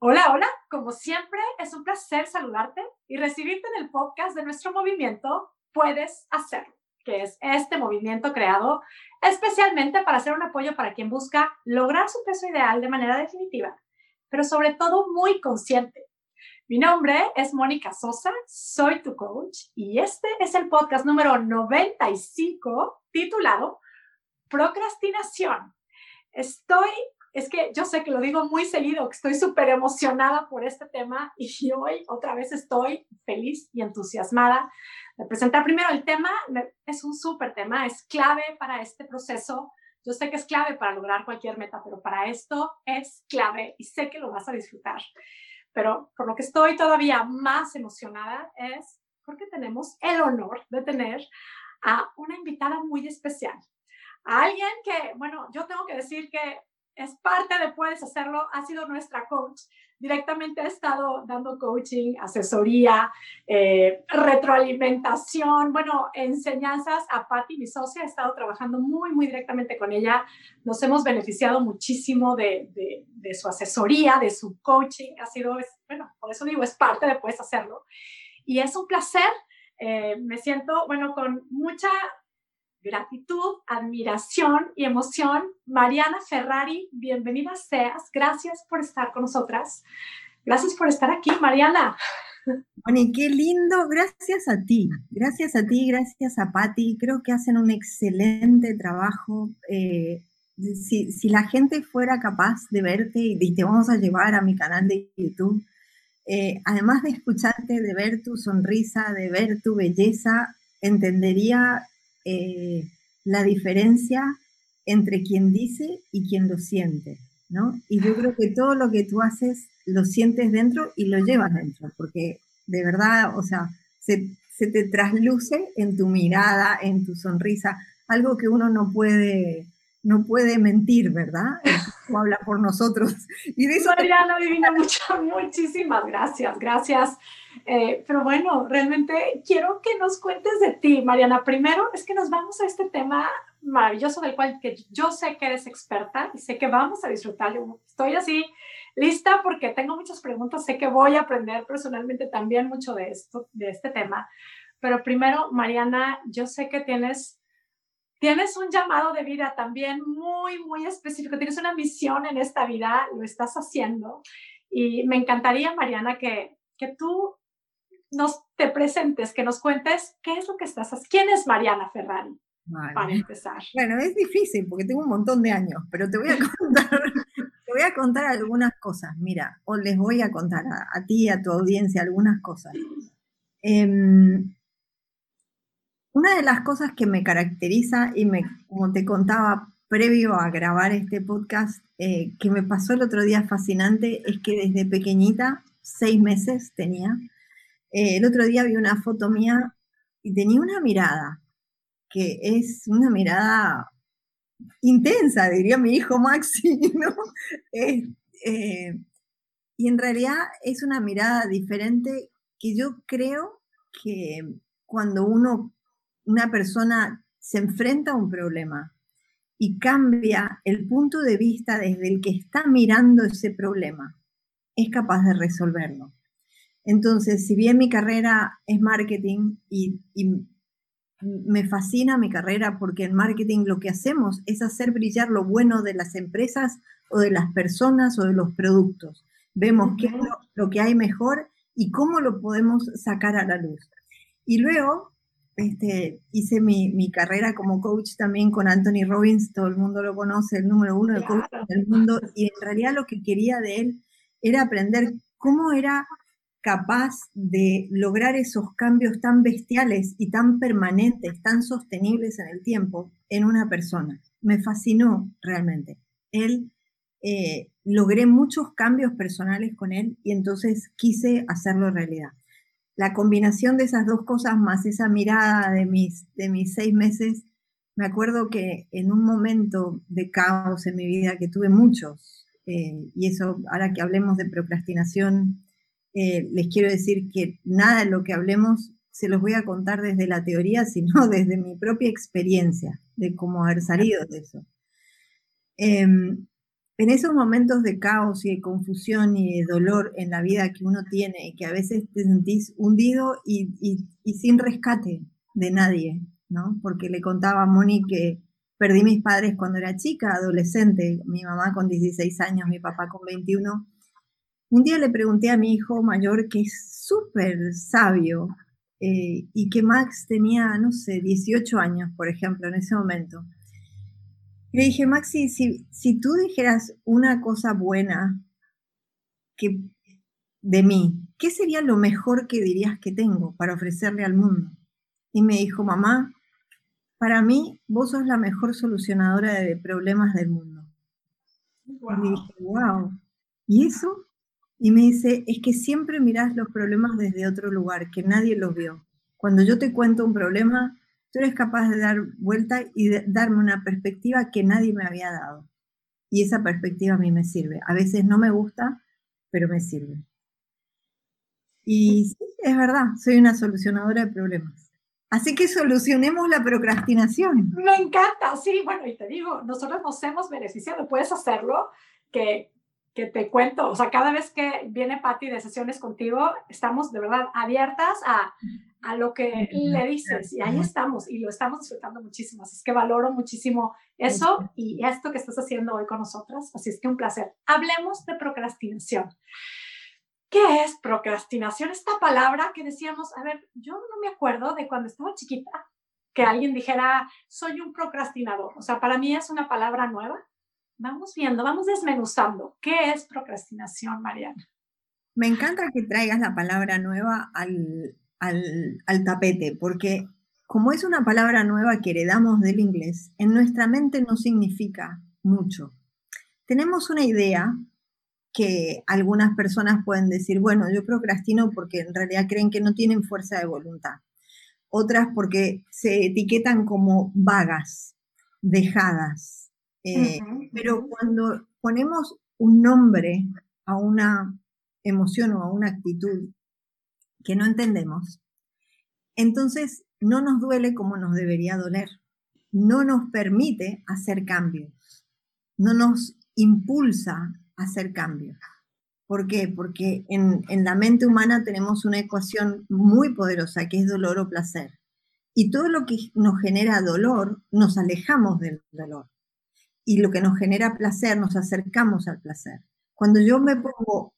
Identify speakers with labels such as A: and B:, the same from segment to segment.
A: Hola, hola, como siempre es un placer saludarte y recibirte en el podcast de nuestro movimiento Puedes Hacerlo, que es este movimiento creado especialmente para hacer un apoyo para quien busca lograr su peso ideal de manera definitiva, pero sobre todo muy consciente. Mi nombre es Mónica Sosa, soy tu coach y este es el podcast número 95 titulado Procrastinación. Estoy es que yo sé que lo digo muy seguido, que estoy súper emocionada por este tema y hoy otra vez estoy feliz y entusiasmada de presentar primero el tema. Es un súper tema, es clave para este proceso. Yo sé que es clave para lograr cualquier meta, pero para esto es clave y sé que lo vas a disfrutar. Pero por lo que estoy todavía más emocionada es porque tenemos el honor de tener a una invitada muy especial. A alguien que, bueno, yo tengo que decir que es parte de Puedes Hacerlo, ha sido nuestra coach. Directamente ha estado dando coaching, asesoría, eh, retroalimentación, bueno, enseñanzas a Patti, mi socia, he estado trabajando muy, muy directamente con ella. Nos hemos beneficiado muchísimo de, de, su asesoría, de su coaching. Ha sido, bueno, por eso digo, es parte de Puedes Hacerlo. Y es un placer. Eh, me siento, bueno, con mucha gratitud, admiración y emoción. Mariana Ferrari, bienvenida seas. Gracias por estar con nosotras. Gracias por estar aquí, Mariana.
B: Bueno, qué lindo. Gracias a ti. Gracias a ti, gracias a Patti. Creo que hacen un excelente trabajo. Eh, si, la gente fuera capaz de verte y te vamos a llevar a mi canal de YouTube, eh, además de escucharte, de ver tu sonrisa, de ver tu belleza, entendería eh, la diferencia entre quien dice y quien lo siente, ¿no? Y yo creo que todo lo que tú haces lo sientes dentro y lo llevas dentro, porque de verdad, o sea, se, te trasluce en tu mirada, en tu sonrisa, algo que uno no puede, no puede mentir, ¿verdad? Como habla por nosotros.
A: Y de eso Mariana Divina, muchísimas gracias, gracias eh, pero bueno, realmente quiero que nos cuentes de ti, Mariana. Primero es que nos vamos a este tema maravilloso del cual que yo sé que eres experta y sé que vamos a disfrutar. Yo estoy así lista porque tengo muchas preguntas, sé que voy a aprender personalmente también mucho de esto, de este tema. Pero primero, Mariana, yo sé que tienes, tienes un llamado de vida también muy, muy específico, tienes una misión en esta vida, lo estás haciendo. Y me encantaría, Mariana, que, que tú nos te presentes, que nos cuentes qué es lo que estás haciendo. ¿Quién es Mariana Ferrari? Para empezar.
B: Bueno, es difícil porque tengo un montón de años, pero te voy a contar, te voy a contar algunas cosas. Mira, o les voy a contar a, ti y a tu audiencia algunas cosas. Em, una de las cosas que me caracteriza y me, como te contaba previo a grabar este podcast, eh, que me pasó el otro día fascinante, es que desde pequeñita, seis meses tenía, eh, el otro día vi una foto mía y tenía una mirada, que es una mirada intensa, diría mi hijo Maxi, ¿no? Eh, y en realidad es una mirada diferente que yo creo que cuando uno, una persona se enfrenta a un problema y cambia el punto de vista desde el que está mirando ese problema, es capaz de resolverlo. Entonces, si bien mi carrera es marketing y, me fascina mi carrera porque en marketing lo que hacemos es hacer brillar lo bueno de las empresas o de las personas o de los productos. Vemos qué es lo, que hay mejor y cómo lo podemos sacar a la luz. Y luego este, hice mi, carrera como coach también con Anthony Robbins, todo el mundo lo conoce, el número uno de coach del mundo, y en realidad lo que quería de él era aprender cómo era capaz de lograr esos cambios tan bestiales y tan permanentes, tan sostenibles en el tiempo en una persona. Me fascinó realmente. Él, eh, logré muchos cambios personales con él y entonces quise hacerlo realidad. La combinación de esas dos cosas más esa mirada de mis, de mis seis meses, me acuerdo que en un momento de caos en mi vida, que tuve muchos, eh, y eso, ahora que hablemos de procrastinación, eh, les quiero decir que nada de lo que hablemos se los voy a contar desde la teoría, sino desde mi propia experiencia de cómo haber salido de eso. Em, en esos momentos de caos y de confusión y de dolor en la vida que uno tiene, que a veces te sentís hundido y, y sin rescate de nadie, ¿no? Porque le contaba a Moni que perdí mis padres cuando era chica, adolescente, mi mamá con 16 años, mi papá con 21. Un día le pregunté a mi hijo mayor, que es súper sabio, eh, y que Max tenía, no sé, 18 años, por ejemplo, en ese momento. le dije, Maxi, si, si tú dijeras una cosa buena que, de mí, ¿qué sería lo mejor que dirías que tengo para ofrecerle al mundo? Y me dijo, mamá, para mí vos sos la mejor solucionadora de problemas del mundo. Y dije, wow. ¿Y eso? Y me dice, es que siempre mirás los problemas desde otro lugar, que nadie los vio. Cuando yo te cuento un problema, tú eres capaz de dar vuelta y darme una perspectiva que nadie me había dado. Y esa perspectiva a mí me sirve. A veces no me gusta, pero me sirve. Y sí, es verdad, soy una solucionadora de problemas. Así que solucionemos la procrastinación.
A: Me encanta, sí, bueno, y te digo, nosotros nos hemos beneficiado, puedes hacerlo, que que te cuento, o sea, cada vez que viene Patti de sesiones contigo, estamos de verdad abiertas a, a lo que le dices y ahí estamos y lo estamos disfrutando muchísimo. Así es que valoro muchísimo eso y esto que estás haciendo hoy con nosotras. Así es que un placer. Hablemos de procrastinación. ¿Qué es procrastinación? Esta palabra que decíamos, a ver, yo no me acuerdo de cuando estaba chiquita que alguien dijera, soy un procrastinador. O sea, para mí es una palabra nueva vamos viendo, vamos desmenuzando. ¿Qué es procrastinación, Mariana?
B: Me encanta que traigas la palabra nueva al, al, tapete, porque como es una palabra nueva que heredamos del inglés, en nuestra mente no significa mucho. Tenemos una idea que algunas personas pueden decir, bueno, yo procrastino porque en realidad creen que no tienen fuerza de voluntad. Otras porque se etiquetan como vagas, dejadas, eh, pero cuando ponemos un nombre a una emoción o a una actitud que no entendemos, entonces no nos duele como nos debería doler, no nos permite hacer cambios, no nos impulsa a hacer cambios. ¿Por qué? Porque en, en, la mente humana tenemos una ecuación muy poderosa que es dolor o placer. Y todo lo que nos genera dolor, nos alejamos del dolor y lo que nos genera placer, nos acercamos al placer. Cuando yo me pongo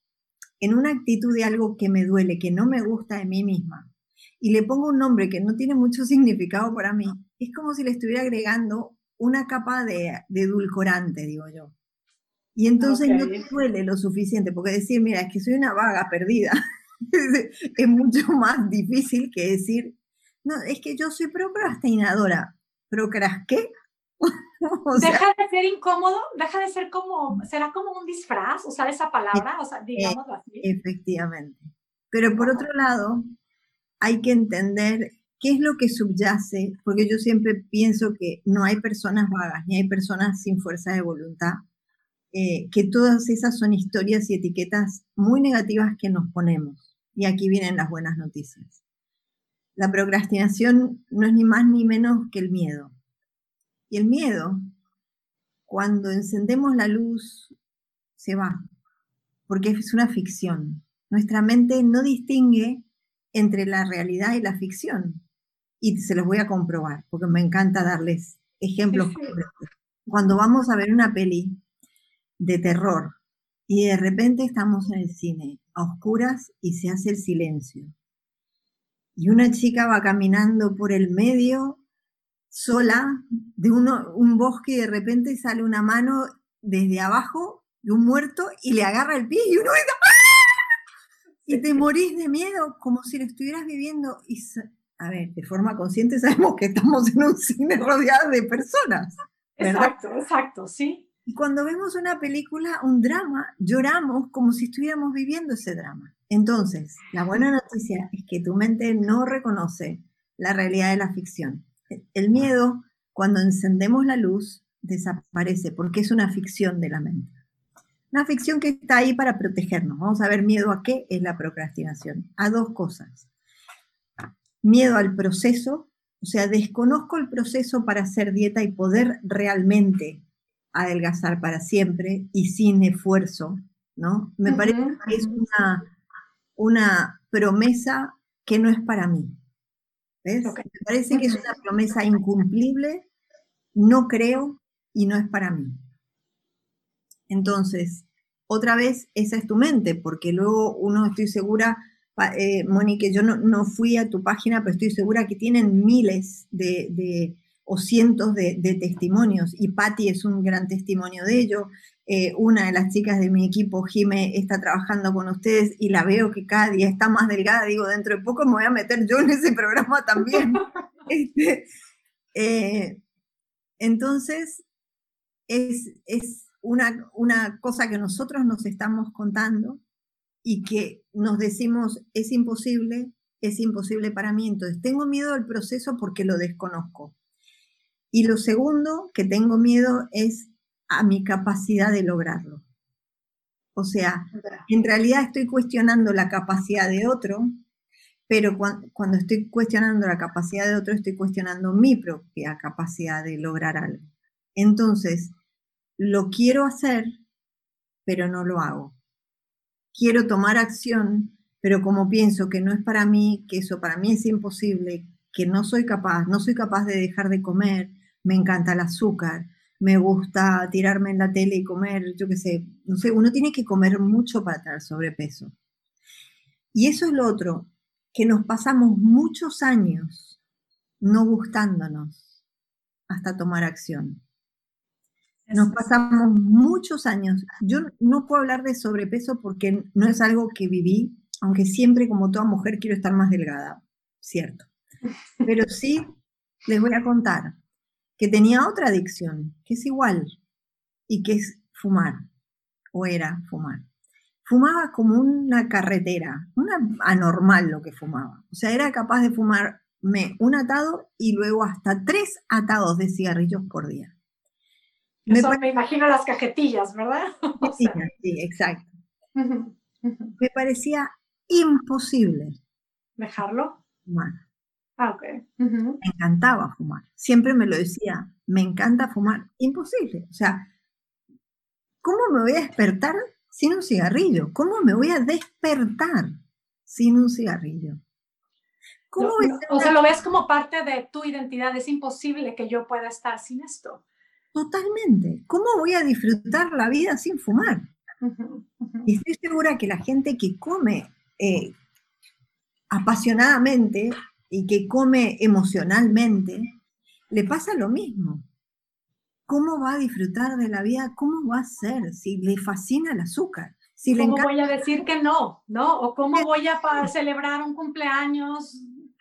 B: en una actitud de algo que me duele, que no me gusta de mí misma, y le pongo un nombre que no tiene mucho significado para mí, es como si le estuviera agregando una capa de, edulcorante, digo yo. Y entonces no te duele lo suficiente, porque decir, mira, es que soy una vaga perdida, es mucho más difícil que decir, no, es que yo soy procrastinadora. ¿Procras qué?
A: deja de ser incómodo, deja de ser como, será como un disfraz usar esa palabra, o sea, digámoslo así.
B: Efectivamente. Pero por otro lado, hay que entender qué es lo que subyace, porque yo siempre pienso que no hay personas vagas, ni hay personas sin fuerza de voluntad, eh, que todas esas son historias y etiquetas muy negativas que nos ponemos. Y aquí vienen las buenas noticias. La procrastinación no es ni más ni menos que el miedo. Y el miedo, cuando encendemos la luz, se va, porque es una ficción. Nuestra mente no distingue entre la realidad y la ficción. Y se los voy a comprobar, porque me encanta darles ejemplos. Cuando vamos a ver una peli de terror y de repente estamos en el cine a oscuras y se hace el silencio. Y una chica va caminando por el medio sola de uno, un bosque y de repente sale una mano desde abajo de un muerto y le agarra el pie y uno grita ¡Ah! y te morís de miedo como si lo estuvieras viviendo y a ver, de forma consciente sabemos que estamos en un cine rodeado de personas.
A: Exacto, exacto, sí.
B: Y cuando vemos una película, un drama, lloramos como si estuviéramos viviendo ese drama. Entonces, la buena noticia es que tu mente no reconoce la realidad de la ficción el miedo, cuando encendemos la luz, desaparece porque es una ficción de la mente. Una ficción que está ahí para protegernos. Vamos a ver miedo a qué es la procrastinación. A dos cosas. Miedo al proceso, o sea, desconozco el proceso para hacer dieta y poder realmente adelgazar para siempre y sin esfuerzo, ¿no? Me parece que es una, una promesa que no es para mí. ¿Ves? Me parece que es una promesa incumplible, no creo y no es para mí. Entonces, otra vez, esa es tu mente, porque luego uno, estoy segura, eh, Mónica, yo no, fui a tu página, pero estoy segura que tienen miles de, o cientos de, testimonios, y Patti es un gran testimonio de ello. Eh, una de las chicas de mi equipo, Jime, está trabajando con ustedes y la veo que cada día está más delgada. Digo, dentro de poco me voy a meter yo en ese programa también. Este, eh, entonces, es, es una, una cosa que nosotros nos estamos contando y que nos decimos, es imposible, es imposible para mí. Entonces, tengo miedo al proceso porque lo desconozco. Y lo segundo que tengo miedo es a mi capacidad de lograrlo. O sea, en realidad estoy cuestionando la capacidad de otro, pero cuando, estoy cuestionando la capacidad de otro, estoy cuestionando mi propia capacidad de lograr algo. Entonces, lo quiero hacer, pero no lo hago. Quiero tomar acción, pero como pienso que no es para mí, que eso para mí es imposible, que no soy capaz, no soy capaz de dejar de comer, me encanta el azúcar, me gusta tirarme en la tele y comer, yo qué sé, no sé, uno tiene que comer mucho para tener sobrepeso. Y eso es lo otro, que nos pasamos muchos años no gustándonos hasta tomar acción. Nos pasamos muchos años. Yo no puedo hablar de sobrepeso porque no es algo que viví, aunque siempre como toda mujer quiero estar más delgada, cierto. Pero sí les voy a contar que tenía otra adicción, que es igual, y que es fumar, o era fumar. Fumaba como una carretera, una anormal lo que fumaba. O sea, era capaz de fumarme un atado y luego hasta tres atados de cigarrillos por día.
A: Me, me imagino las cajetillas, ¿verdad?
B: sí, exacto. Me parecía imposible.
A: ¿Dejarlo?
B: Fumar.
A: Ah, ok.
B: Me encantaba fumar. Siempre me lo decía, me encanta fumar. Imposible. O sea, ¿cómo me voy a despertar sin un cigarrillo? ¿Cómo me voy a despertar sin un cigarrillo?
A: ¿Cómo o sea, lo ves como parte de tu identidad. Es imposible que yo pueda estar sin esto.
B: Totalmente. ¿Cómo voy a disfrutar la vida sin fumar? Y estoy segura que la gente que come eh, apasionadamente y que come emocionalmente, le pasa lo mismo. ¿Cómo va a disfrutar de la vida? ¿Cómo va a ser si le fascina el azúcar? Si
A: ¿Cómo voy a decir que no? ¿No? ¿O cómo voy a celebrar un cumpleaños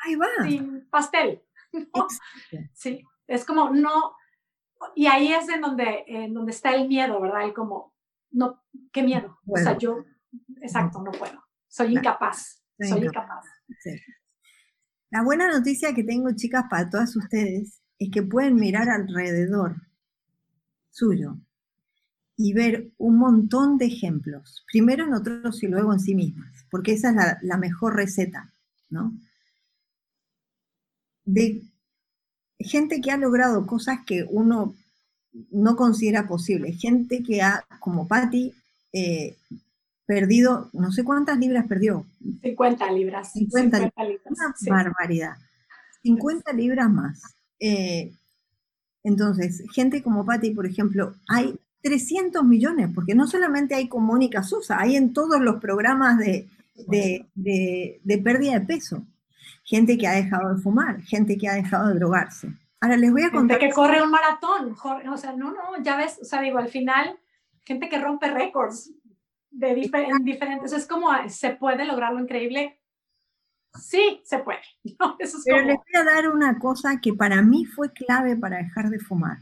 B: Ahí va.
A: sin pastel? Sí, es como no, y ahí es en donde, en donde está el miedo, ¿verdad? El como, no, qué miedo. o sea, yo, exacto, no puedo. Soy incapaz. Soy incapaz.
B: La buena noticia que tengo, chicas, para todas ustedes, es que pueden mirar alrededor suyo y ver un montón de ejemplos, primero en otros y luego en sí mismas, porque esa es la, mejor receta, ¿no? De gente que ha logrado cosas que uno no considera posible, gente que ha, como Patty, eh, perdido, no sé cuántas libras perdió.
A: 50 libras.
B: 50, libras. Una barbaridad. 50 libras más. Eh, entonces, gente como Patty, por ejemplo, hay 300 millones, porque no solamente hay con Mónica Sosa, hay en todos los programas de, de pérdida de peso gente que ha dejado de fumar, gente que ha dejado de drogarse. Ahora les voy a contar.
A: Gente que corre un maratón, o sea, no, no, ya ves, o sea, digo, al final, gente que rompe récords de diferentes, es como, ¿se puede lograr lo increíble? Sí, se puede.
B: Pero les voy a dar una cosa que para mí fue clave para dejar de fumar.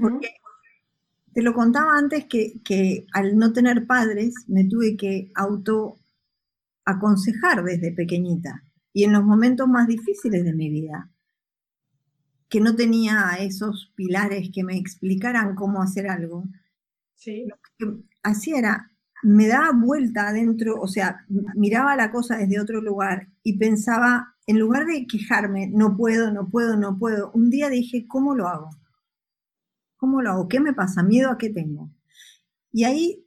B: Porque te lo contaba antes que, que al no tener padres me tuve que auto aconsejar desde pequeñita y en los momentos más difíciles de mi vida, que no tenía esos pilares que me explicaran cómo hacer algo,
A: sí.
B: lo que hacía era, me daba vuelta adentro, o sea, miraba la cosa desde otro lugar y pensaba, en lugar de quejarme, no puedo, no puedo, no puedo, un día dije, ¿cómo lo hago? ¿Cómo lo hago? ¿Qué me pasa? ¿Miedo a qué tengo? Y ahí,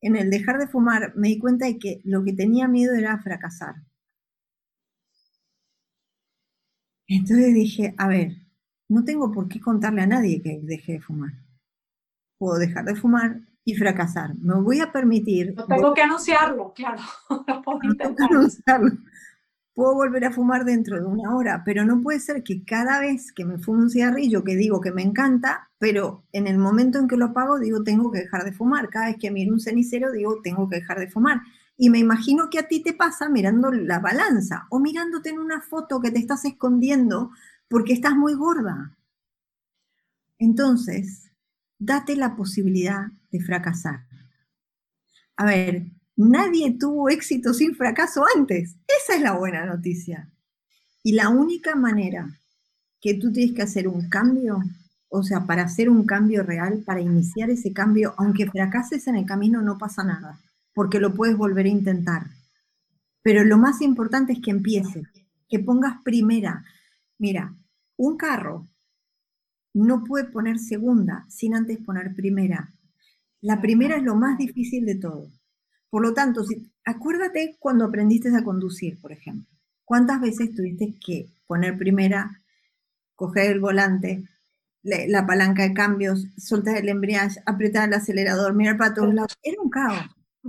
B: en el dejar de fumar, me di cuenta de que lo que tenía miedo era fracasar. Entonces dije, a ver, no tengo por qué contarle a nadie que deje de fumar. Puedo dejar de fumar y fracasar. Me voy a permitir...
A: No tengo que anunciarlo, claro.
B: no tengo que anunciarlo puedo volver a fumar dentro de una hora, pero no puede ser que cada vez que me fumo un cigarrillo, que digo que me encanta, pero en el momento en que lo apago, digo, tengo que dejar de fumar. Cada vez que miro un cenicero, digo, tengo que dejar de fumar. Y me imagino que a ti te pasa mirando la balanza o mirándote en una foto que te estás escondiendo porque estás muy gorda. Entonces, date la posibilidad de fracasar. A ver, Nadie tuvo éxito sin fracaso antes. Esa es la buena noticia. Y la única manera que tú tienes que hacer un cambio, o sea, para hacer un cambio real, para iniciar ese cambio, aunque fracases en el camino, no pasa nada, porque lo puedes volver a intentar. Pero lo más importante es que empieces, que pongas primera. Mira, un carro no puede poner segunda sin antes poner primera. La primera es lo más difícil de todo. Por lo tanto, acuérdate cuando aprendiste a conducir, por ejemplo. ¿Cuántas veces tuviste que poner primera, coger el volante, la palanca de cambios, soltar el embriague, apretar el acelerador, mirar para todos lados? Era un caos.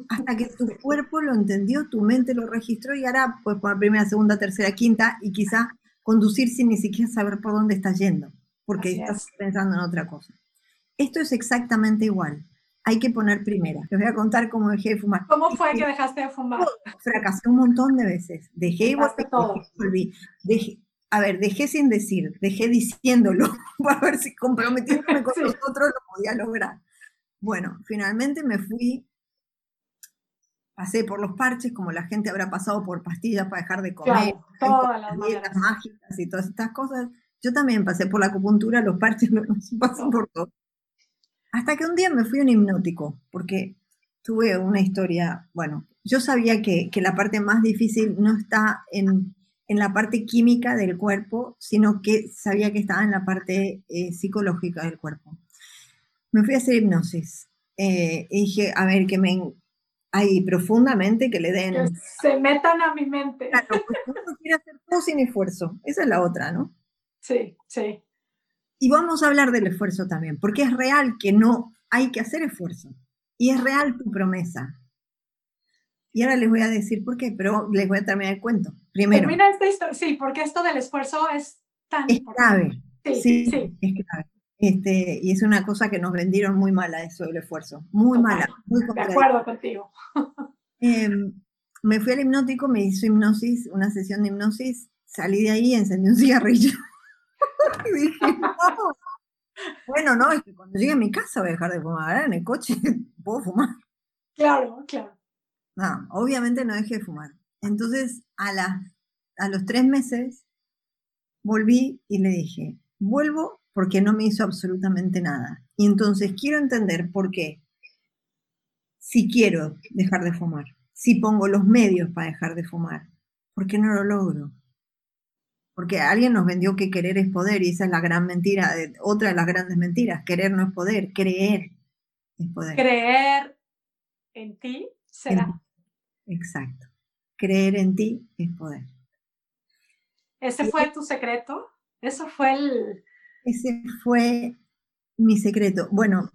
B: Hasta que tu cuerpo lo entendió, tu mente lo registró y ahora puedes poner primera, segunda, tercera, quinta y quizá conducir sin ni siquiera saber por dónde estás yendo, porque estás pensando en otra cosa. Esto es exactamente igual hay que poner primera. Te voy a contar cómo dejé de fumar.
A: ¿Cómo fue que dejaste de fumar?
B: Fracasé un montón de veces. Dejé y volví. a ver, dejé sin decir, dejé diciéndolo para ver si comprometiéndome con los otros lo podía lograr. Bueno, finalmente me fui, pasé por los parches, como la gente habrá pasado por pastillas para dejar de comer,
A: todas las
B: dietas mágicas y todas estas cosas. Yo también pasé por la acupuntura, los parches pasan por todo. Hasta que un día me fui a un hipnótico, porque tuve una historia, bueno, yo sabía que, la parte más difícil no está en, la parte química del cuerpo, sino que sabía que estaba en la parte eh, psicológica del cuerpo. Me fui a hacer hipnosis. Eh, y dije, a ver, que me, ahí profundamente que le den...
A: Que se metan a mi mente.
B: Claro, pues uno quiere hacer todo sin esfuerzo. Esa es la otra, ¿no?
A: Sí, sí.
B: Y vamos a hablar del esfuerzo también, porque es real que no hay que hacer esfuerzo. Y es real tu promesa. Y ahora les voy a decir por qué, pero les voy a terminar el cuento. Primero.
A: Termina esta historia, sí, porque esto del esfuerzo es tan
B: es clave. Sí, sí, es clave. Este, y es una cosa que nos vendieron muy mala eso del esfuerzo. Muy mala. Muy
A: de acuerdo contigo.
B: Em, me fui al hipnótico, me hizo hipnosis, una sesión de hipnosis, salí de ahí y encendí un cigarrillo. y dije, no. Bueno, no, es que cuando llegue a mi casa voy a dejar de fumar. en el coche puedo fumar.
A: Claro, claro.
B: No, obviamente no dejé de fumar. Entonces, a, la, a los tres meses, volví y le dije, vuelvo porque no me hizo absolutamente nada. Y entonces quiero entender por qué. Si quiero dejar de fumar, si pongo los medios para dejar de fumar, ¿por qué no lo logro? Porque alguien nos vendió que querer es poder y esa es la gran mentira, otra de las grandes mentiras, querer no es poder, creer es poder.
A: Creer en ti será.
B: Exacto. Creer en ti es poder.
A: ¿Ese fue tu secreto? Eso fue el...
B: Ese fue mi secreto. Bueno,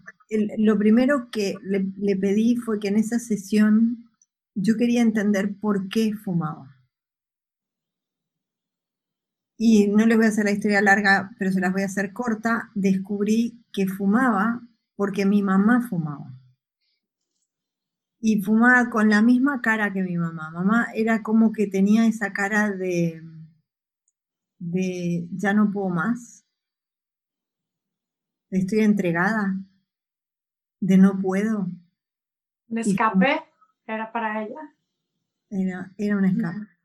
B: lo primero que le pedí fue que en esa sesión yo quería entender por qué fumaba y no les voy a hacer la historia larga, pero se las voy a hacer corta, descubrí que fumaba porque mi mamá fumaba. Y fumaba con la misma cara que mi mamá. Mamá era como que tenía esa cara de, de ya no puedo más, estoy entregada, de no puedo.
A: ¿Un escape era para ella?
B: Era, era un escape.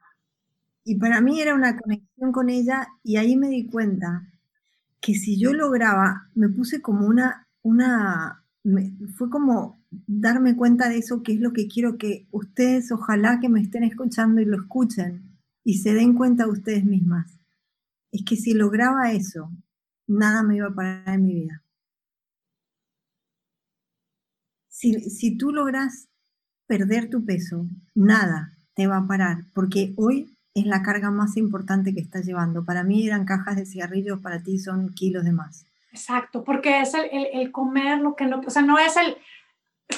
B: Y para mí era una conexión con ella y ahí me di cuenta que si yo lograba, me puse como una, una, fue como darme cuenta de eso, que es lo que quiero que ustedes, ojalá que me estén escuchando y lo escuchen y se den cuenta ustedes mismas. Es que si lograba eso, nada me iba a parar en mi vida. Si, si tú logras perder tu peso, nada te va a parar, porque hoy es la carga más importante que estás llevando. Para mí eran cajas de cigarrillos, para ti son kilos de más.
A: Exacto, porque es el, el, comer lo que no, o sea, no es el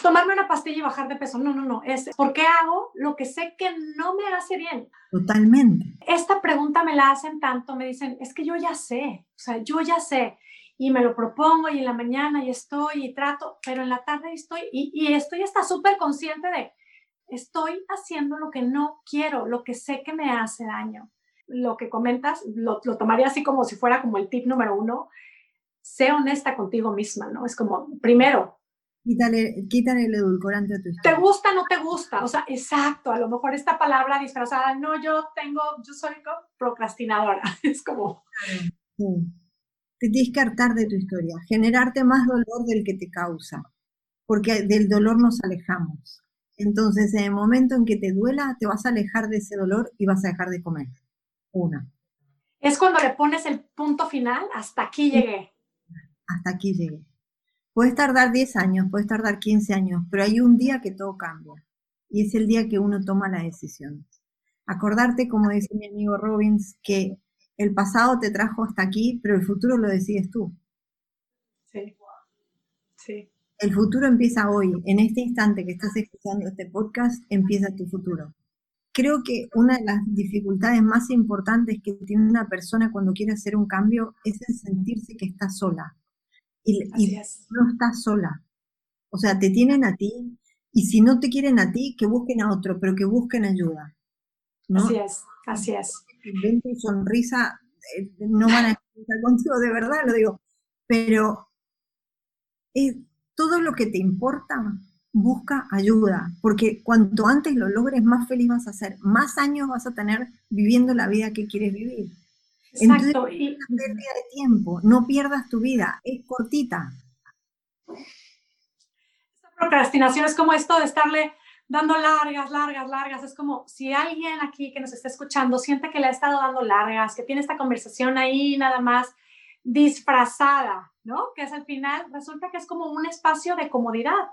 A: tomarme una pastilla y bajar de peso, no, no, no, es porque hago lo que sé que no me hace bien.
B: Totalmente.
A: Esta pregunta me la hacen tanto, me dicen, es que yo ya sé, o sea, yo ya sé, y me lo propongo y en la mañana y estoy y trato, pero en la tarde estoy y, y estoy hasta súper consciente de, estoy haciendo lo que no quiero, lo que sé que me hace daño. Lo que comentas, lo, lo tomaría así como si fuera como el tip número uno, sé honesta contigo misma, ¿no? Es como, primero,
B: Quítale, quítale, el edulcorante a tu
A: historia. ¿Te gusta o no te gusta? O sea, exacto, a lo mejor esta palabra disfrazada, no, yo tengo, yo soy procrastinadora. Es como...
B: Te tienes que hartar de tu historia, generarte más dolor del que te causa, porque del dolor nos alejamos. Entonces, en el momento en que te duela, te vas a alejar de ese dolor y vas a dejar de comer. Una.
A: Es cuando le pones el punto final, hasta aquí llegué.
B: Hasta aquí llegué. Puedes tardar 10 años, puedes tardar 15 años, pero hay un día que todo cambia. Y es el día que uno toma la decisión. Acordarte, como dice mi amigo Robbins, que el pasado te trajo hasta aquí, pero el futuro lo decides tú.
A: Sí.
B: El futuro empieza hoy. En este instante que estás escuchando este podcast, empieza tu futuro. Creo que una de las dificultades más importantes que tiene una persona cuando quiere hacer un cambio es el sentirse que está sola y, no estás sola. O sea, te tienen a ti y si no te quieren a ti, que busquen a otro, pero que busquen ayuda.
A: Así es, así es.
B: Ven tu sonrisa, eh, no van a estar contigo, de verdad lo digo, pero es, todo lo que te importa, busca ayuda, porque cuanto antes lo logres, más feliz vas a ser, más años vas a tener viviendo la vida que quieres vivir.
A: Exacto.
B: Entonces, y... pérdida de tiempo, no pierdas tu vida, es cortita.
A: Esta procrastinación es como esto de estarle dando largas, largas, largas. Es como si alguien aquí que nos está escuchando siente que le ha estado dando largas, que tiene esta conversación ahí nada más disfrazada, ¿no? Que es al final, resulta que es como un espacio de comodidad.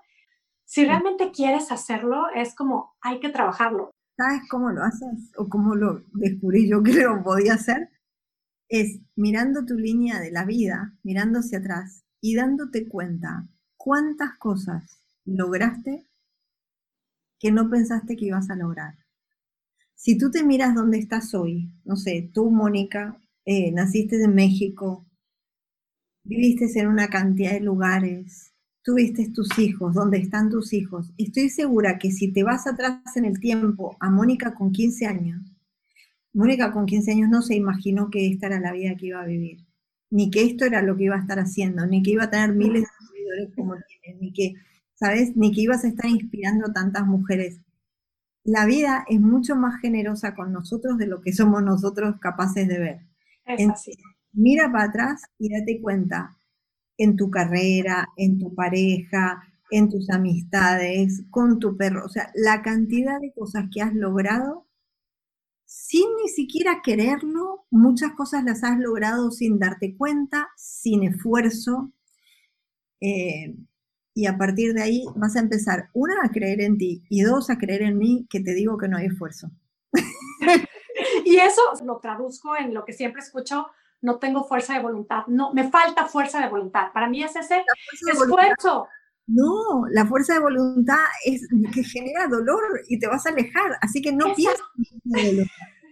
A: Si realmente quieres hacerlo, es como hay que trabajarlo.
B: ¿Sabes cómo lo haces? ¿O cómo lo descubrí yo que lo podía hacer? es mirando tu línea de la vida, mirando hacia atrás y dándote cuenta cuántas cosas lograste que no pensaste que ibas a lograr. Si tú te miras dónde estás hoy, no sé, tú, Mónica, eh, naciste en México, viviste en una cantidad de lugares, tuviste tus hijos, dónde están tus hijos. Estoy segura que si te vas atrás en el tiempo a Mónica con 15 años, Mónica con 15 años no se imaginó que esta era la vida que iba a vivir, ni que esto era lo que iba a estar haciendo, ni que iba a tener miles de seguidores como tiene, ni que, ¿sabes? Ni que ibas a estar inspirando a tantas mujeres. La vida es mucho más generosa con nosotros de lo que somos nosotros capaces de ver.
A: Es así.
B: Mira para atrás y date cuenta en tu carrera, en tu pareja, en tus amistades, con tu perro, o sea, la cantidad de cosas que has logrado sin ni siquiera quererlo, muchas cosas las has logrado sin darte cuenta, sin esfuerzo. Eh, y a partir de ahí vas a empezar, una, a creer en ti y dos, a creer en mí, que te digo que no hay esfuerzo.
A: y eso lo traduzco en lo que siempre escucho, no tengo fuerza de voluntad, no, me falta fuerza de voluntad. Para mí es ese esfuerzo.
B: No, la fuerza de voluntad es que genera dolor y te vas a alejar, así que no piensas.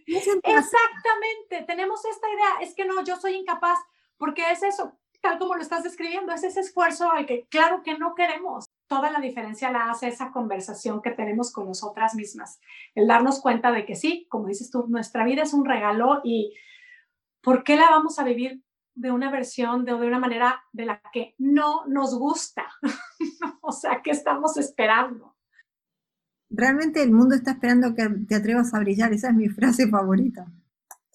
A: Exactamente, tenemos esta idea, es que no, yo soy incapaz, porque es eso, tal como lo estás describiendo, es ese esfuerzo al que claro que no queremos. Toda la diferencia la hace esa conversación que tenemos con nosotras mismas, el darnos cuenta de que sí, como dices tú, nuestra vida es un regalo y ¿por qué la vamos a vivir de una versión, de, de una manera de la que no nos gusta. o sea, ¿qué estamos esperando?
B: Realmente el mundo está esperando que te atrevas a brillar. Esa es mi frase favorita.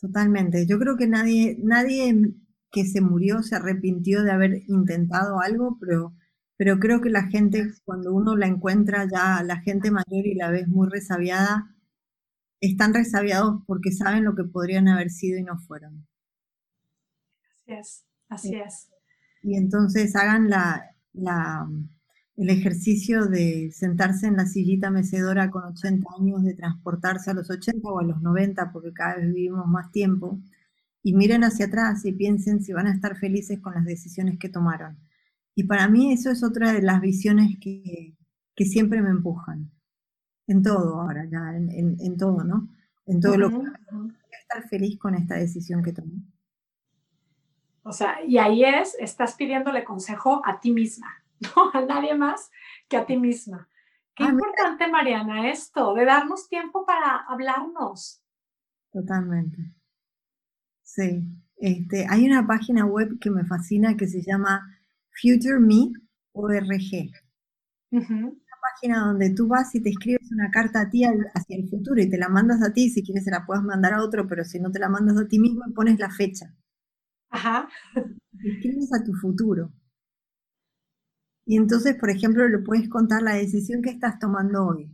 B: Totalmente. Yo creo que nadie, nadie que se murió se arrepintió de haber intentado algo, pero, pero creo que la gente, cuando uno la encuentra ya, la gente mayor y la ves muy resabiada, están resabiados porque saben lo que podrían haber sido y no fueron.
A: Así es, así es.
B: Y entonces hagan la, la, el ejercicio de sentarse en la sillita mecedora con 80 años, de transportarse a los 80 o a los 90, porque cada vez vivimos más tiempo, y miren hacia atrás y piensen si van a estar felices con las decisiones que tomaron. Y para mí eso es otra de las visiones que, que siempre me empujan. En todo ahora, ya, en, en, todo, ¿no? En todo lo que... Estar feliz con esta decisión que tomé.
A: O sea, y ahí es, estás pidiéndole consejo a ti misma, no a nadie más que a ti misma. Qué ah, importante, Mariana, esto, de darnos tiempo para hablarnos.
B: Totalmente. Sí. Este, hay una página web que me fascina que se llama FutureMe.org. Una página donde tú vas y te escribes una carta a ti hacia el futuro y te la mandas a ti, si quieres se la puedes mandar a otro, pero si no te la mandas a ti mismo, pones la fecha.
A: Ajá.
B: Escribes a tu futuro. Y entonces, por ejemplo, le puedes contar la decisión que estás tomando hoy.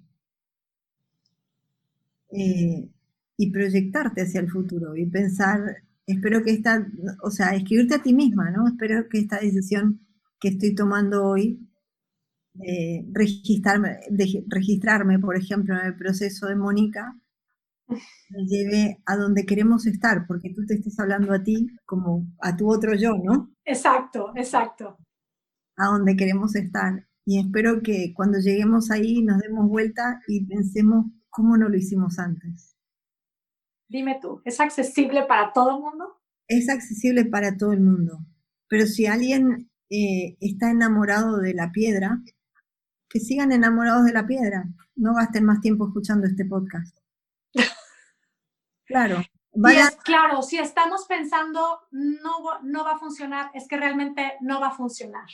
B: Eh, y proyectarte hacia el futuro y pensar, espero que esta, o sea, escribirte a ti misma, ¿no? Espero que esta decisión que estoy tomando hoy, eh, registrarme, registrarme, por ejemplo, en el proceso de Mónica, me lleve a donde queremos estar, porque tú te estés hablando a ti como a tu otro yo, ¿no?
A: Exacto, exacto.
B: A donde queremos estar. Y espero que cuando lleguemos ahí nos demos vuelta y pensemos cómo no lo hicimos antes.
A: Dime tú, ¿es accesible para todo el mundo?
B: Es accesible para todo el mundo. Pero si alguien eh, está enamorado de la piedra, que sigan enamorados de la piedra. No gasten más tiempo escuchando este podcast. Claro.
A: claro, si estamos pensando no, no va a funcionar, es que realmente no va a funcionar.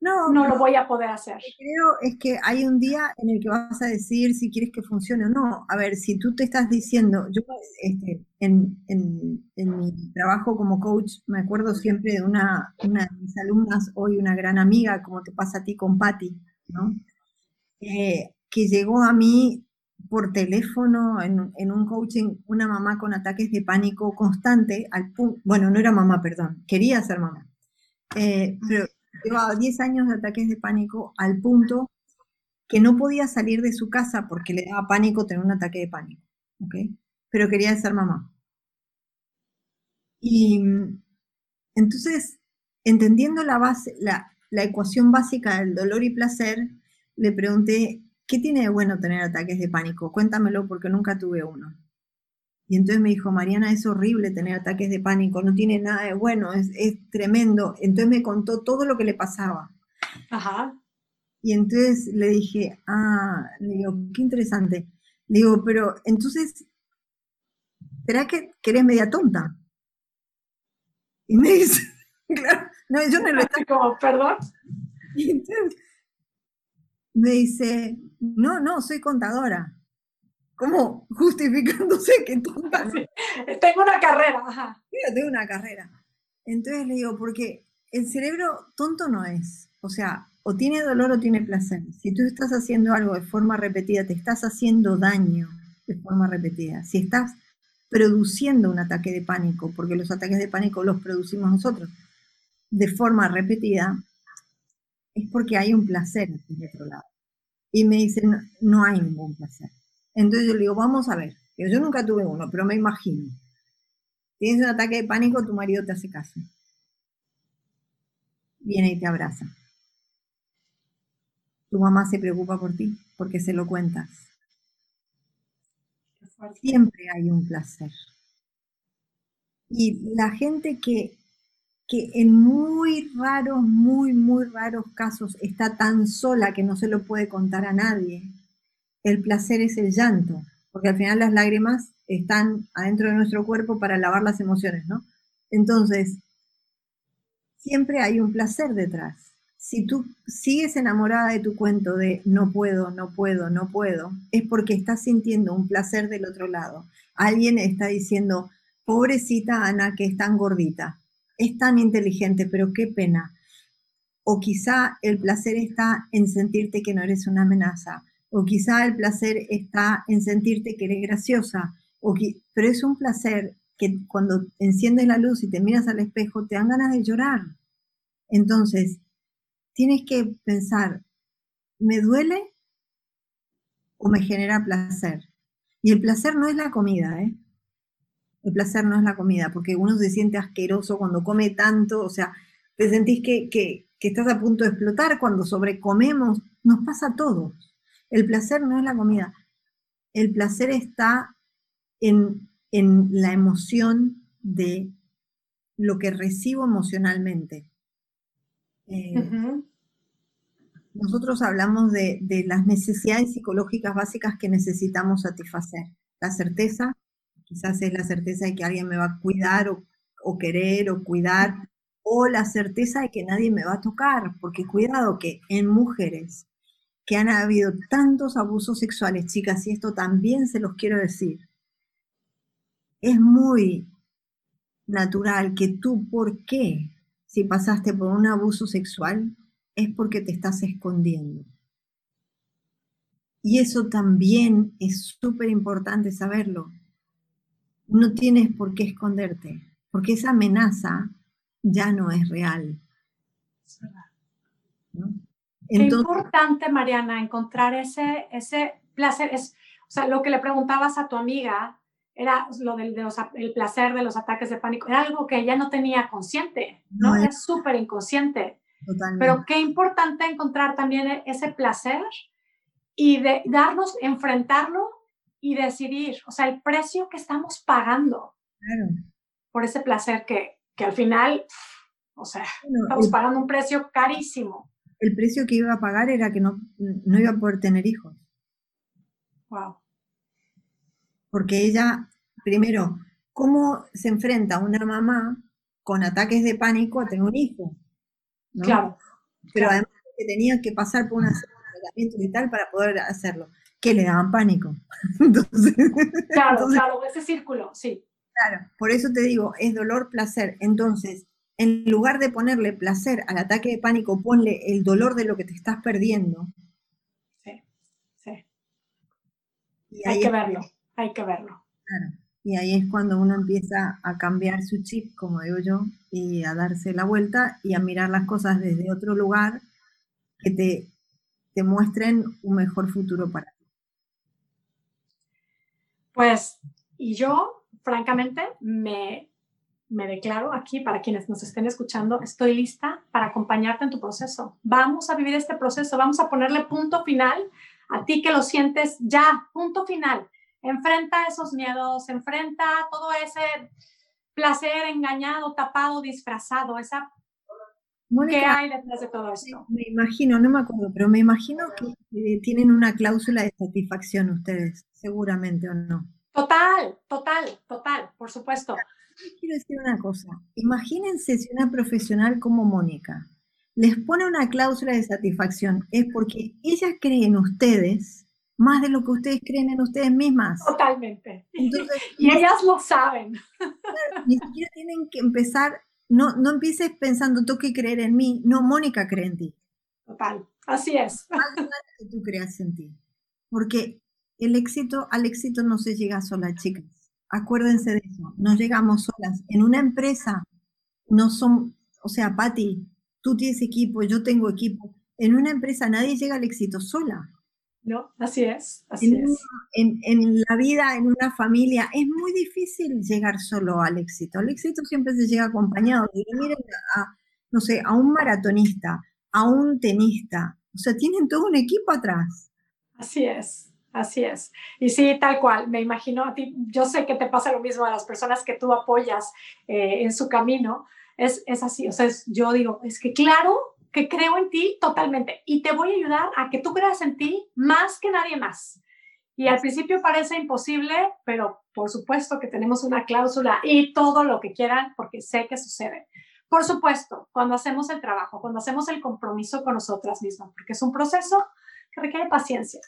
A: No, no lo voy a poder hacer.
B: Creo es que hay un día en el que vas a decir si quieres que funcione o no. A ver, si tú te estás diciendo, yo este, en, en, mi trabajo como coach me acuerdo siempre de una, una, de mis alumnas, hoy una gran amiga, como te pasa a ti con Patti, ¿no? Eh, que llegó a mí por teléfono en, en, un coaching una mamá con ataques de pánico constante, al bueno, no era mamá, perdón, quería ser mamá, eh, pero llevaba 10 años de ataques de pánico al punto que no podía salir de su casa porque le daba pánico tener un ataque de pánico, ¿ok? Pero quería ser mamá. Y entonces, entendiendo la, base, la, la ecuación básica del dolor y placer, le pregunté, ¿qué tiene de bueno tener ataques de pánico? Cuéntamelo porque nunca tuve uno. Y entonces me dijo, Mariana, es horrible tener ataques de pánico, no tiene nada de bueno, es, tremendo. Entonces me contó todo lo que le pasaba.
A: Ajá.
B: Y entonces le dije, ah, le digo, qué interesante. Le digo, pero entonces, ¿será que, eres media tonta? Y me dice, claro, no, yo no lo
A: estoy como, perdón.
B: Y entonces me dice, no, no, soy contadora como justificándose que tonta.
A: Tengo una carrera, ajá.
B: tengo una carrera. Entonces le digo, porque el cerebro tonto no es. O sea, o tiene dolor o tiene placer. Si tú estás haciendo algo de forma repetida, te estás haciendo daño de forma repetida. Si estás produciendo un ataque de pánico, porque los ataques de pánico los producimos nosotros, de forma repetida, es porque hay un placer en otro lado. Y me dicen, no hay ningún placer. Entonces yo le digo, vamos a ver. Yo nunca tuve uno, pero me imagino. Tienes un ataque de pánico, tu marido te hace caso. Viene y te abraza. Tu mamá se preocupa por ti porque se lo cuentas. Siempre hay un placer. Y la gente que, que en muy raros, muy, muy raros casos está tan sola que no se lo puede contar a nadie, el placer es el llanto, porque al final las lágrimas están adentro de nuestro cuerpo para lavar las emociones, ¿no? Entonces, siempre hay un placer detrás. Si tú sigues enamorada de tu cuento de no puedo, no puedo, no puedo, es porque estás sintiendo un placer del otro lado. Alguien está diciendo, pobrecita Ana que es tan gordita, es tan inteligente, pero qué pena. O quizá el placer está en sentirte que no eres una amenaza, o quizá el placer está en sentirte que eres graciosa, o pero es un placer que cuando enciendes la luz y te miras al espejo te dan ganas de llorar. Entonces, tienes que pensar, ¿me duele o me genera placer? Y el placer no es la comida, ¿eh? El placer no es la comida, porque uno se siente asqueroso cuando come tanto, o sea, te sentís que, que, que estás a punto de explotar cuando sobrecomemos, nos pasa a todos. El placer no es la comida. El placer está en, en la emoción de lo que recibo emocionalmente. Eh, nosotros hablamos de, las necesidades psicológicas básicas que necesitamos satisfacer. La certeza, quizás es la certeza de que alguien me va a cuidar o, querer o cuidar, o la certeza de que nadie me va a tocar, porque cuidado que en mujeres que han habido tantos abusos sexuales, chicas, y esto también se los quiero decir, es muy natural que tú, ¿por qué? Si pasaste por un abuso sexual, es porque te estás escondiendo. Y eso también es súper importante saberlo. No tienes por qué esconderte, porque esa amenaza ya no es real.
A: Qué importante, Mariana, encontrar ese, ese placer. Es, o sea, lo que le preguntabas a tu amiga era lo del de el placer de los ataques de pánico. Era algo que ella no tenía consciente, ¿no? no es súper inconsciente. Pero qué importante encontrar también ese placer y de darnos, enfrentarlo y decidir, o sea, el precio que estamos pagando por ese placer que, que al final, o sea, estamos pagando un precio carísimo.
B: El precio que iba a pagar era que no, no iba a poder tener hijos.
A: Wow.
B: Porque ella, primero, ¿cómo se enfrenta una mamá con ataques de pánico a tener un hijo?
A: Claro.
B: Pero además que tenía que pasar por una serie de y tal para poder hacerlo, que le daban pánico.
A: claro, claro, ese círculo, sí.
B: Claro, por eso te digo, es dolor, placer. Entonces, en lugar de ponerle placer al ataque de pánico, ponle el dolor de lo que te estás perdiendo.
A: Sí, sí. hay que verlo, hay que verlo.
B: Claro. Y ahí es cuando uno empieza a cambiar su chip, como digo yo, y a darse la vuelta y a mirar las cosas desde otro lugar que te, te muestren un mejor futuro para ti.
A: Pues, y yo, francamente, me, me declaro aquí, para quienes nos estén escuchando, estoy lista para acompañarte en tu proceso. Vamos a vivir este proceso, vamos a ponerle punto final a ti que lo sientes ya, punto final enfrenta esos miedos, enfrenta todo ese placer engañado, tapado, disfrazado, esa ¿Qué hay detrás de todo esto?
B: Me imagino, no me acuerdo, pero me imagino que tienen una cláusula de satisfacción ustedes, seguramente o no.
A: Total, total, total, por supuesto.
B: Quiero decir una cosa, imagínense si una profesional como Mónica les pone una cláusula de satisfacción, es porque ella cree en ustedes más de lo que ustedes creen en ustedes mismas.
A: Totalmente. y ellas lo saben.
B: Ni siquiera tienen que empezar, no, no empieces pensando, tengo que creer en mí. No, Mónica cree en ti.
A: Total, así es.
B: Que tú creas en ti. Porque el éxito, al éxito no se llega sola, chicas. Acuérdense de eso, no llegamos solas. En una empresa no son, o sea, Patti, tú tienes equipo, yo tengo equipo. En una empresa nadie llega al éxito sola.
A: ¿No? Así es, así
B: en,
A: es.
B: En, la vida, en una familia, es muy difícil llegar solo al éxito. El éxito siempre se llega acompañado. miren a, no sé, a un maratonista, a un tenista. O sea, tienen todo un equipo atrás.
A: Así es, así es. Y sí, tal cual, me imagino a ti, yo sé que te pasa lo mismo a las personas que tú apoyas eh, en su camino. Es, es así, o sea, yo digo, es que claro, que creo en ti totalmente y te voy a ayudar a que tú creas en ti más que nadie más. Y al principio parece imposible, pero por supuesto que tenemos una cláusula y todo lo que quieran porque sé que sucede. Por supuesto, cuando hacemos el trabajo, cuando hacemos el compromiso con nosotras mismas, porque es un proceso que requiere paciencia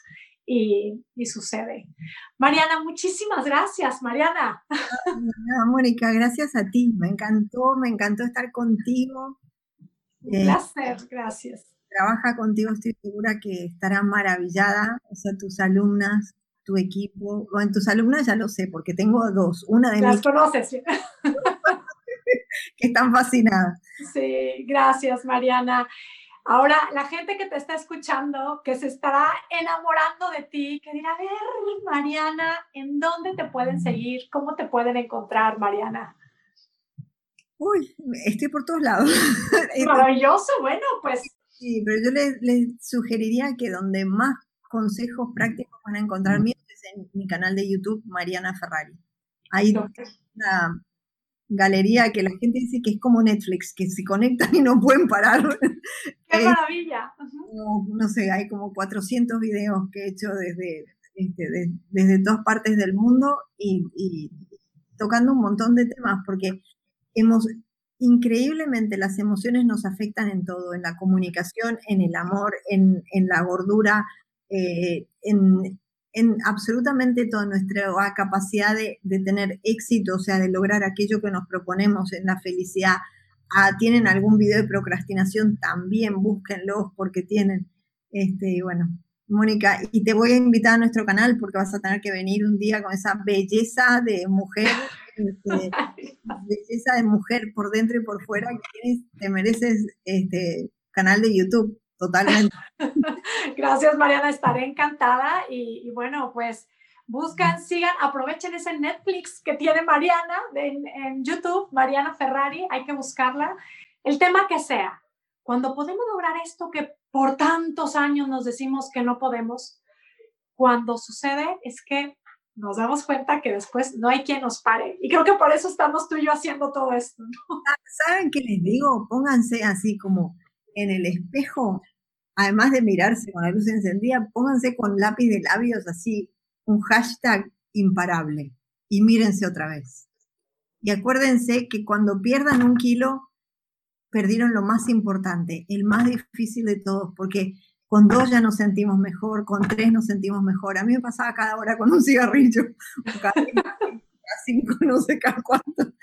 A: y, y sucede. Mariana, muchísimas gracias, Mariana.
B: Mónica, gracias a ti. Me encantó, me encantó estar contigo.
A: Un eh, placer, gracias.
B: Trabaja contigo, estoy segura que estará maravillada, o sea, tus alumnas, tu equipo, o en tus alumnas ya lo sé, porque tengo dos, una de
A: Las conoces,
B: que están fascinadas.
A: Sí, gracias, Mariana. Ahora, la gente que te está escuchando, que se estará enamorando de ti, que dirá, a ver, Mariana, ¿en dónde te pueden seguir? ¿Cómo te pueden encontrar, Mariana?
B: Uy, estoy por todos lados.
A: Maravilloso, bueno, pues.
B: Sí, pero yo les, sugeriría que donde más consejos prácticos van a encontrar míos es en mi canal de YouTube, Mariana Ferrari. Ahí una galería que la gente dice que es como Netflix, que se conectan y no pueden parar.
A: ¡Qué maravilla!
B: no, sé, hay como 400 videos que he hecho desde, este, desde todas partes del mundo y, y tocando un montón de temas, porque hemos, increíblemente las emociones nos afectan en todo, en la comunicación, en el amor, en, en la gordura, eh, en, en, absolutamente toda nuestra capacidad de, de, tener éxito, o sea, de lograr aquello que nos proponemos en la felicidad. Ah, tienen algún video de procrastinación, también búsquenlos porque tienen, este, bueno, Mónica, y te voy a invitar a nuestro canal porque vas a tener que venir un día con esa belleza de mujer este, belleza de mujer por dentro y por fuera que te mereces este canal de YouTube, totalmente.
A: Gracias, Mariana, estaré encantada y, bueno, pues buscan, sigan, aprovechen ese Netflix que tiene Mariana en, en, YouTube, Mariana Ferrari, hay que buscarla. El tema que sea, cuando podemos lograr esto que por tantos años nos decimos que no podemos, cuando sucede es que nos damos cuenta que después no hay quien nos pare. Y creo que por eso estamos tú y yo haciendo todo esto.
B: ¿Saben qué les digo? Pónganse así como en el espejo, además de mirarse con la luz encendida, pónganse con lápiz de labios así, un hashtag imparable y mírense otra vez. Y acuérdense que cuando pierdan un kilo, perdieron lo más importante, el más difícil de todos, porque con dos ya nos sentimos mejor, con tres nos sentimos mejor. A mí me pasaba cada hora con un cigarrillo, cada, cinco, no sé cada cuánto.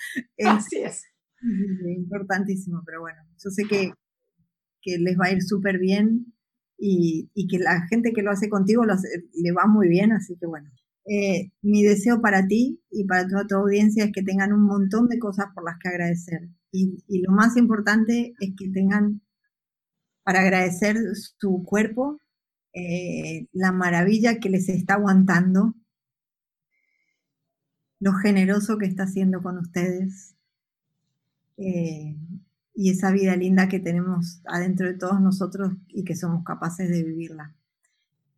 A: Así es.
B: Importantísimo, pero bueno, yo sé que, que les va a ir súper bien y, y, que la gente que lo hace contigo le va muy bien, así que bueno. Eh, mi deseo para ti y para toda tu audiencia es que tengan un montón de cosas por las que agradecer. Y, y lo más importante es que tengan para agradecer su cuerpo, eh, la maravilla que les está aguantando, lo generoso que está haciendo con ustedes eh, y esa vida linda que tenemos adentro de todos nosotros y que somos capaces de vivirla.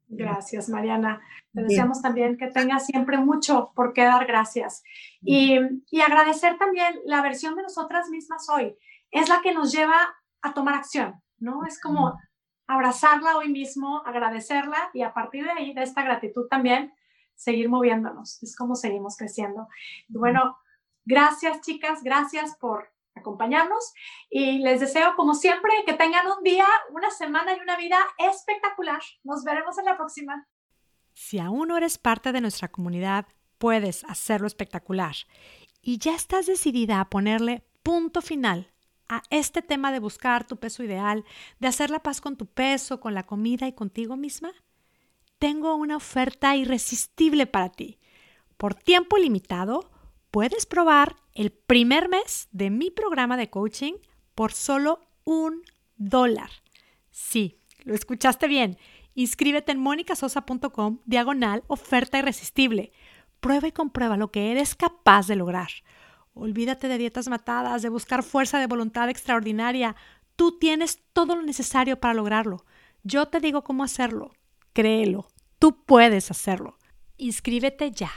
A: Gracias, Mariana. Te deseamos también que tengas siempre mucho por qué dar gracias. Y, y, agradecer también la versión de nosotras mismas hoy. Es la que nos lleva a tomar acción. ¿No? Es como abrazarla hoy mismo, agradecerla y a partir de ahí, de esta gratitud también, seguir moviéndonos. Es como seguimos creciendo. bueno, gracias chicas, gracias por acompañarnos y les deseo como siempre que tengan un día, una semana y una vida espectacular. Nos veremos en la próxima.
C: Si aún no eres parte de nuestra comunidad, puedes hacerlo espectacular y ya estás decidida a ponerle punto final a este tema de buscar tu peso ideal, de hacer la paz con tu peso, con la comida y contigo misma? Tengo una oferta irresistible para ti. Por tiempo limitado, puedes probar el primer mes de mi programa de coaching por solo un dólar. Sí, lo escuchaste bien. Inscríbete en monicasosa.com diagonal oferta irresistible. Prueba y comprueba lo que eres capaz de lograr. Olvídate de dietas matadas, de buscar fuerza de voluntad extraordinaria. Tú tienes todo lo necesario para lograrlo. Yo te digo cómo hacerlo. Créelo. Tú puedes hacerlo. Inscríbete ya.